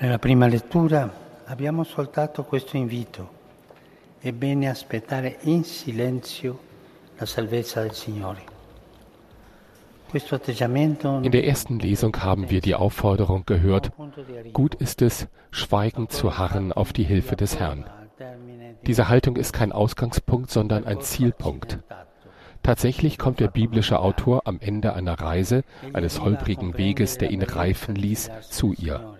Nella prima lettura abbiamo ascoltato questo invito. È bene aspettare in silenzio la salvezza del Signore. In der ersten Lesung haben wir die Aufforderung gehört, gut ist es, schweigend zu harren auf die Hilfe des Herrn. Diese Haltung ist kein Ausgangspunkt, sondern ein Zielpunkt. Tatsächlich kommt der biblische Autor am Ende einer Reise, eines holprigen Weges, der ihn reifen ließ, zu ihr.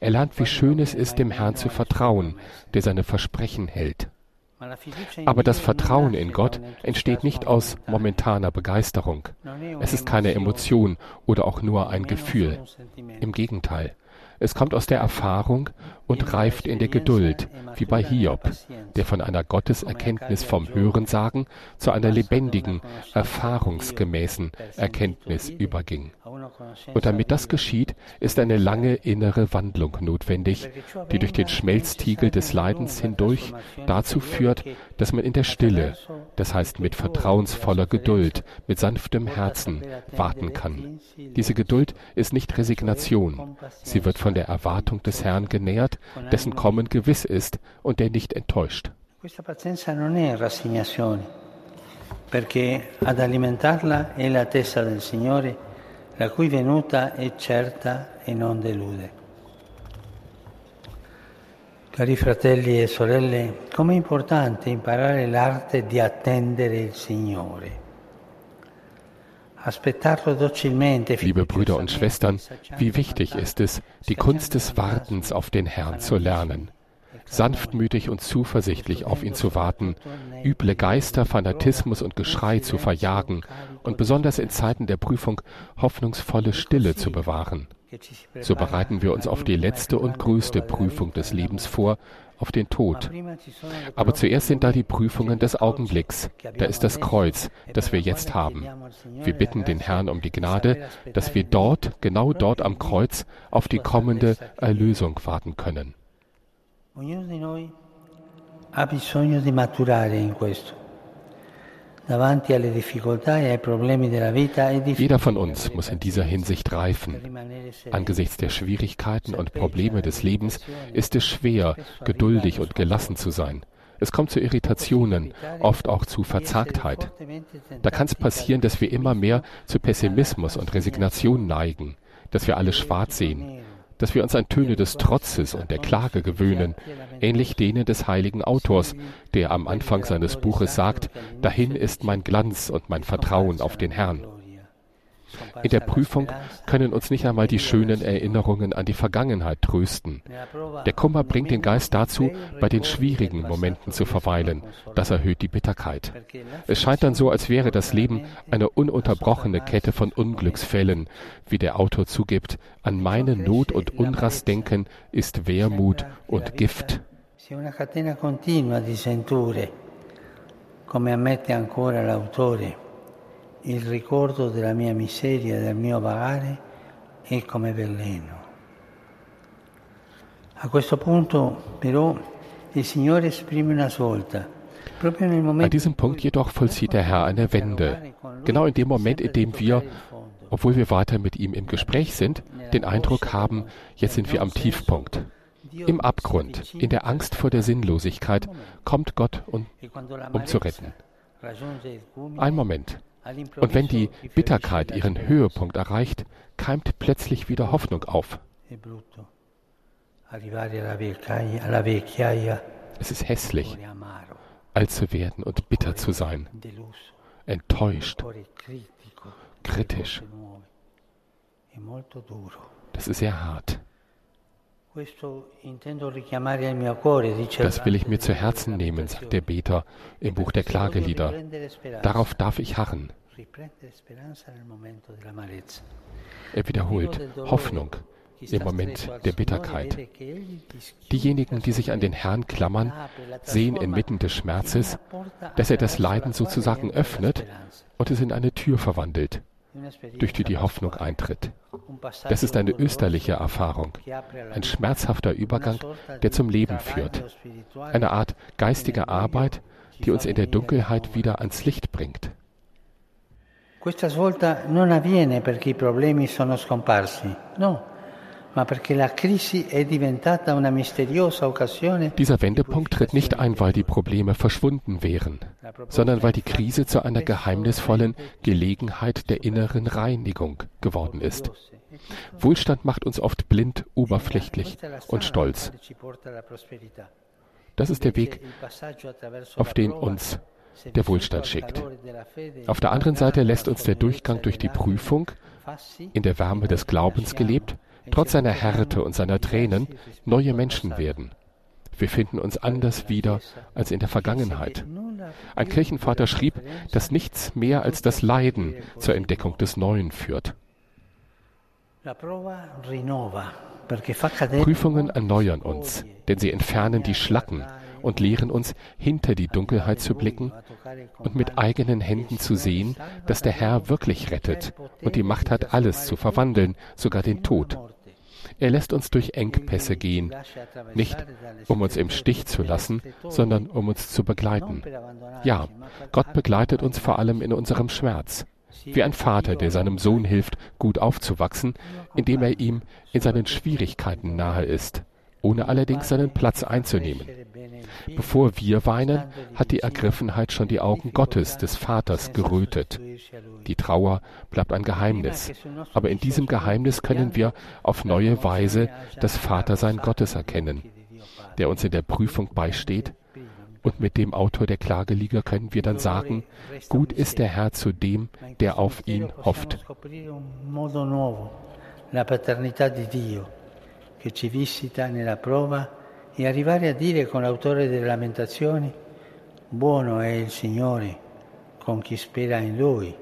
Er lernt, wie schön es ist, dem Herrn zu vertrauen, der seine Versprechen hält. Aber das Vertrauen in Gott entsteht nicht aus momentaner Begeisterung. Es ist keine Emotion oder auch nur ein Gefühl. Im Gegenteil. Es kommt aus der Erfahrung und reift in der Geduld, wie bei Hiob, der von einer Gotteserkenntnis vom Hörensagen zu einer lebendigen, erfahrungsgemäßen Erkenntnis überging. Und damit das geschieht, ist eine lange innere Wandlung notwendig, die durch den Schmelztiegel des Leidens hindurch dazu führt, dass man in der Stille, das heißt mit vertrauensvoller Geduld, mit sanftem Herzen warten kann. Diese Geduld ist. nicht Resignation, sie wird von der Erwartung des Herrn genährt, dessen Kommen gewiss ist und der nicht enttäuscht. Questa pazienza non è rassegnazione, perché ad alimentarla è la testa del Signore la cui venuta è certa e non delude. Cari fratelli e sorelle, com'è importante imparare l'arte di attendere il Signore. Liebe Brüder und Schwestern, wie wichtig ist es, die Kunst des Wartens auf den Herrn zu lernen. Sanftmütig und zuversichtlich auf ihn zu warten, üble Geister, Fanatismus und Geschrei zu verjagen und besonders in Zeiten der Prüfung hoffnungsvolle Stille zu bewahren. So bereiten wir uns auf die letzte und größte Prüfung des Lebens vor, auf den Tod. Aber zuerst sind da die Prüfungen des Augenblicks. Da ist das Kreuz, das wir jetzt haben. Wir bitten den Herrn um die Gnade, dass wir dort, genau dort am Kreuz, auf die kommende Erlösung warten können. Ognuno di noi ha bisogno di maturare in questo. Jeder von uns muss in dieser Hinsicht reifen. Angesichts der Schwierigkeiten und Probleme des Lebens ist es schwer, geduldig und gelassen zu sein. Es kommt zu Irritationen, oft auch zu Verzagtheit. Da kann es passieren, dass wir immer mehr zu Pessimismus und Resignation neigen, dass wir alles schwarz sehen, dass wir uns an Töne des Trotzes und der Klage gewöhnen, ähnlich denen des heiligen Autors, der am Anfang seines Buches sagt, dahin ist mein Glanz und mein Vertrauen auf den Herrn. In der Prüfung können uns nicht einmal die schönen Erinnerungen an die Vergangenheit trösten. Der Kummer bringt den Geist dazu, bei den schwierigen Momenten zu verweilen. Das erhöht die Bitterkeit. Es scheint dann so, als wäre das Leben eine ununterbrochene Kette von Unglücksfällen, wie der Autor zugibt. An meine Not und Unrast denken ist Wermut und Gift. come ammette ancora l'autore il ricordo della mia miseria, del mio vagare, è come veleno. A questo punto però il Signore esprime una svolta. An diesem Punkt jedoch vollzieht der Herr eine Wende. Genau in dem Moment, in dem wir, obwohl wir weiter mit ihm im Gespräch sind, den Eindruck haben, jetzt sind wir am Tiefpunkt. Im Abgrund, in der Angst vor der Sinnlosigkeit, kommt Gott, um, um zu retten. Ein Moment. Und wenn die Bitterkeit ihren Höhepunkt erreicht, keimt plötzlich wieder Hoffnung auf. Es ist hässlich, alt zu werden und bitter zu sein, enttäuscht, kritisch. Das ist sehr hart. Das will ich mir zu Herzen nehmen, sagt der Beter im Buch der Klagelieder. Darauf darf ich harren. Er wiederholt Hoffnung im Moment der Bitterkeit. Diejenigen, die sich an den Herrn klammern, sehen inmitten des Schmerzes, dass er das Leiden sozusagen öffnet und es in eine Tür verwandelt durch die die Hoffnung eintritt. Das ist eine österliche Erfahrung, ein schmerzhafter Übergang, der zum Leben führt, eine Art geistige Arbeit, die uns in der Dunkelheit wieder ans Licht bringt. Questa svolta non avviene perché i problemi sono scomparsi, no, Dieser Wendepunkt tritt nicht ein, weil die Probleme verschwunden wären, sondern weil die Krise zu einer geheimnisvollen Gelegenheit der inneren Reinigung geworden ist. Wohlstand macht uns oft blind, oberflächlich und stolz. Das ist der Weg, auf den uns der Wohlstand schickt. Auf der anderen Seite lässt uns der Durchgang durch die Prüfung in der Wärme des Glaubens gelebt, trotz seiner Härte und seiner Tränen, neue Menschen werden. Wir finden uns anders wieder als in der Vergangenheit. Ein Kirchenvater schrieb, dass nichts mehr als das Leiden zur Entdeckung des Neuen führt. Prüfungen erneuern uns, denn sie entfernen die Schlacken und lehren uns, hinter die Dunkelheit zu blicken und mit eigenen Händen zu sehen, dass der Herr wirklich rettet und die Macht hat, alles zu verwandeln, sogar den Tod. Er lässt uns durch Engpässe gehen, nicht um uns im Stich zu lassen, sondern um uns zu begleiten. Ja, Gott begleitet uns vor allem in unserem Schmerz. Wie ein Vater, der seinem Sohn hilft, gut aufzuwachsen, indem er ihm in seinen Schwierigkeiten nahe ist, ohne allerdings seinen Platz einzunehmen. Bevor wir weinen, hat die Ergriffenheit schon die Augen Gottes, des Vaters, gerötet. Die Trauer bleibt ein Geheimnis, aber in diesem Geheimnis können wir auf neue Weise das Vatersein Gottes erkennen, der uns in der Prüfung beisteht und mit dem Autor der Klageliga können wir dann sagen, gut ist der Herr zu dem, der auf ihn hofft. La paternità di Dio che ci visita nella prova e arrivare a dire con l'autore delle lamentazioni, buono è il Signore con chi spera in Lui,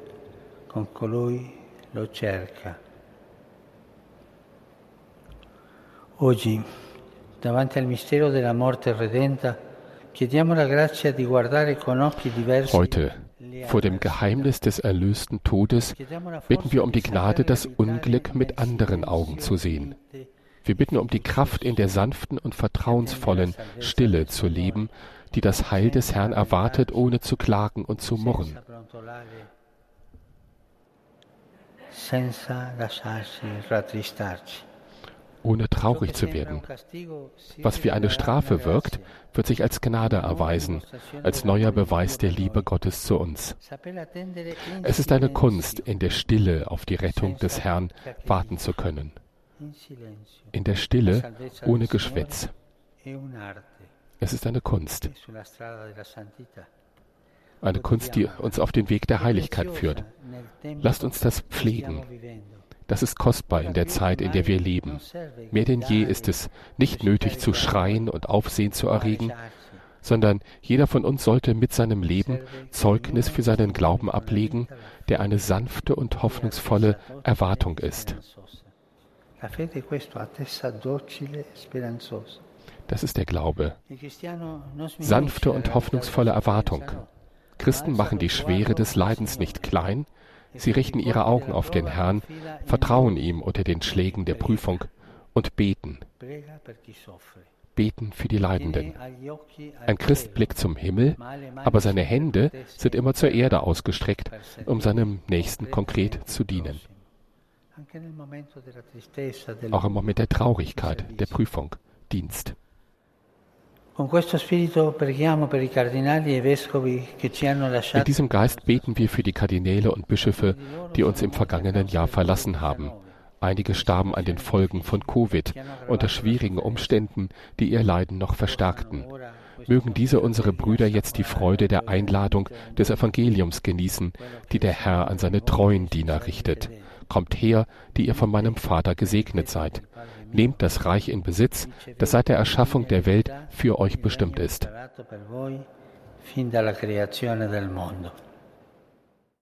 con colui lo cerca. Oggi, davanti al mistero della morte redenta, Heute, vor dem Geheimnis des erlösten Todes, bitten wir um die Gnade, das Unglück mit anderen Augen zu sehen. Wir bitten um die Kraft, in der sanften und vertrauensvollen Stille zu leben, die das Heil des Herrn erwartet, ohne zu klagen und zu murren. Ohne traurig zu werden. Was wie eine Strafe wirkt, wird sich als Gnade erweisen, als neuer Beweis der Liebe Gottes zu uns. Es ist eine Kunst, in der Stille auf die Rettung des Herrn warten zu können. In der Stille ohne Geschwätz. Es ist eine Kunst. Eine Kunst, die uns auf den Weg der Heiligkeit führt. Lasst uns das pflegen. Das ist kostbar in der Zeit, in der wir leben. Mehr denn je ist es nicht nötig zu schreien und Aufsehen zu erregen, sondern jeder von uns sollte mit seinem Leben Zeugnis für seinen Glauben ablegen, der eine sanfte und hoffnungsvolle Erwartung ist. Das ist der Glaube. Sanfte und hoffnungsvolle Erwartung. Christen machen die Schwere des Leidens nicht klein, Sie richten ihre Augen auf den Herrn, vertrauen ihm unter den Schlägen der Prüfung und beten. Beten für die Leidenden. Ein Christ blickt zum Himmel, aber seine Hände sind immer zur Erde ausgestreckt, um seinem Nächsten konkret zu dienen. Auch im Moment der Traurigkeit, der Prüfung, Dienst. E In diesem Geist beten wir für die Kardinäle und Bischöfe, die uns im vergangenen Jahr verlassen haben. Einige starben an den Folgen von Covid unter schwierigen Umständen, die ihr Leiden noch verstärkten. Mögen diese unsere Brüder jetzt die Freude der Einladung des Evangeliums genießen, die der Herr an seine treuen Diener richtet. Kommt her, die ihr von meinem Vater gesegnet seid. Nehmt das Reich in Besitz, das seit der Erschaffung der Welt für euch bestimmt ist. fin dalla creazione del mondo.